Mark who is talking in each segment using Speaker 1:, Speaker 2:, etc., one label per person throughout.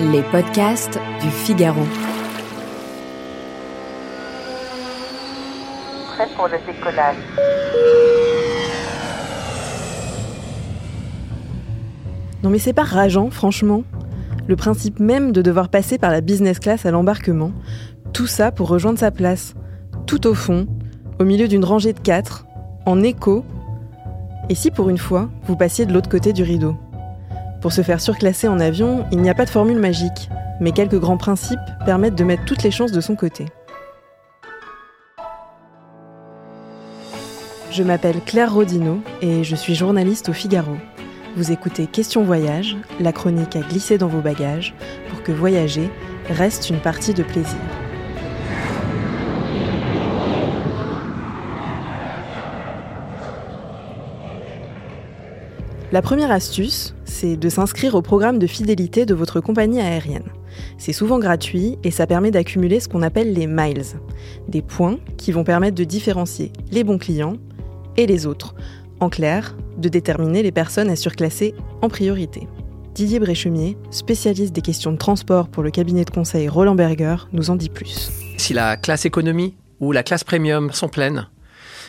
Speaker 1: Les podcasts du Figaro.
Speaker 2: Prêt pour le décollage.
Speaker 3: Non mais c'est pas rageant, franchement. Le principe même de devoir passer par la business class à l'embarquement, tout ça pour rejoindre sa place, tout au fond, au milieu d'une rangée de quatre, en écho. Et si pour une fois, vous passiez de l'autre côté du rideau? Pour se faire surclasser en avion, il n'y a pas de formule magique, mais quelques grands principes permettent de mettre toutes les chances de son côté. Je m'appelle Claire Rodino et je suis journaliste au Figaro. Vous écoutez Question Voyage, la chronique à glisser dans vos bagages pour que voyager reste une partie de plaisir. La première astuce, c'est de s'inscrire au programme de fidélité de votre compagnie aérienne. C'est souvent gratuit et ça permet d'accumuler ce qu'on appelle les miles, des points qui vont permettre de différencier les bons clients et les autres. En clair, de déterminer les personnes à surclasser en priorité. Didier Bréchemier, spécialiste des questions de transport pour le cabinet de conseil Roland Berger, nous en dit plus.
Speaker 4: Si la classe économie ou la classe premium sont pleines,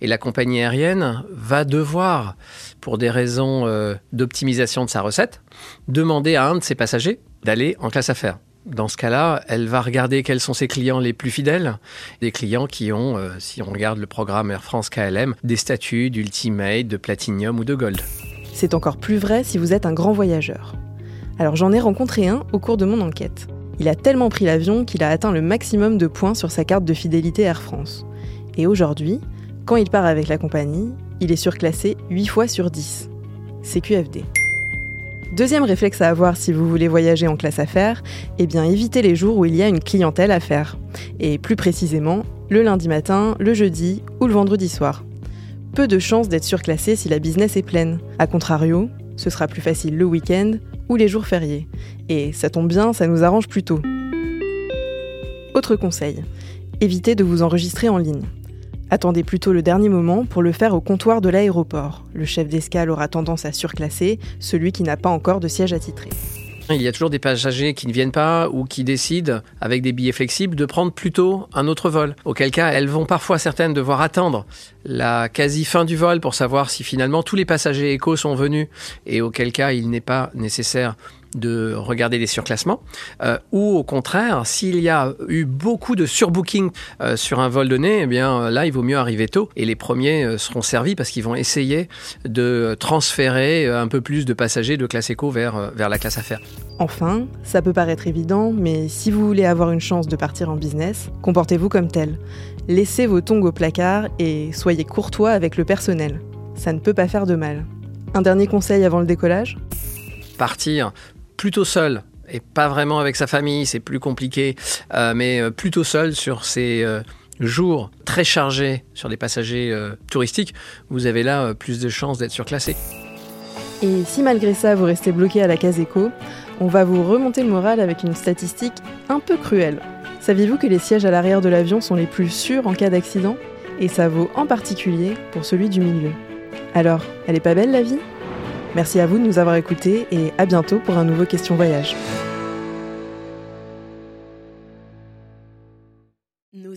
Speaker 4: et la compagnie aérienne va devoir, pour des raisons euh, d'optimisation de sa recette, demander à un de ses passagers d'aller en classe affaires. Dans ce cas-là, elle va regarder quels sont ses clients les plus fidèles, des clients qui ont, euh, si on regarde le programme Air France KLM, des statuts d'Ultimate, de Platinum ou de Gold.
Speaker 3: C'est encore plus vrai si vous êtes un grand voyageur. Alors j'en ai rencontré un au cours de mon enquête. Il a tellement pris l'avion qu'il a atteint le maximum de points sur sa carte de fidélité Air France. Et aujourd'hui, quand il part avec la compagnie, il est surclassé 8 fois sur 10. CQFD. Deuxième réflexe à avoir si vous voulez voyager en classe affaires, eh bien évitez les jours où il y a une clientèle à faire. Et plus précisément, le lundi matin, le jeudi ou le vendredi soir. Peu de chances d'être surclassé si la business est pleine. A contrario, ce sera plus facile le week-end ou les jours fériés. Et ça tombe bien, ça nous arrange plutôt. Autre conseil, évitez de vous enregistrer en ligne. Attendez plutôt le dernier moment pour le faire au comptoir de l'aéroport. Le chef d'escale aura tendance à surclasser celui qui n'a pas encore de siège attitré.
Speaker 4: Il y a toujours des passagers qui ne viennent pas ou qui décident, avec des billets flexibles, de prendre plutôt un autre vol. Auquel cas, elles vont parfois certaines devoir attendre la quasi fin du vol pour savoir si finalement tous les passagers éco sont venus et auquel cas il n'est pas nécessaire de regarder les surclassements, euh, ou au contraire, s'il y a eu beaucoup de surbooking euh, sur un vol donné, eh bien là, il vaut mieux arriver tôt et les premiers euh, seront servis parce qu'ils vont essayer de transférer un peu plus de passagers de classe éco vers, vers la classe affaires.
Speaker 3: Enfin, ça peut paraître évident, mais si vous voulez avoir une chance de partir en business, comportez-vous comme tel. Laissez vos tongs au placard et soyez courtois avec le personnel. Ça ne peut pas faire de mal. Un dernier conseil avant le décollage?
Speaker 4: Partir plutôt seul et pas vraiment avec sa famille, c'est plus compliqué, euh, mais euh, plutôt seul sur ces euh, jours très chargés sur des passagers touristiques, vous avez là plus de chances d'être surclassé.
Speaker 3: Et si malgré ça vous restez bloqué à la case éco, on va vous remonter le moral avec une statistique un peu cruelle. Saviez-vous que les sièges à l'arrière de l'avion sont les plus sûrs en cas d'accident? Et ça vaut en particulier pour celui du milieu. Alors, elle est pas belle la vie? Merci à vous de nous avoir écoutés et à bientôt pour un nouveau Question Voyage.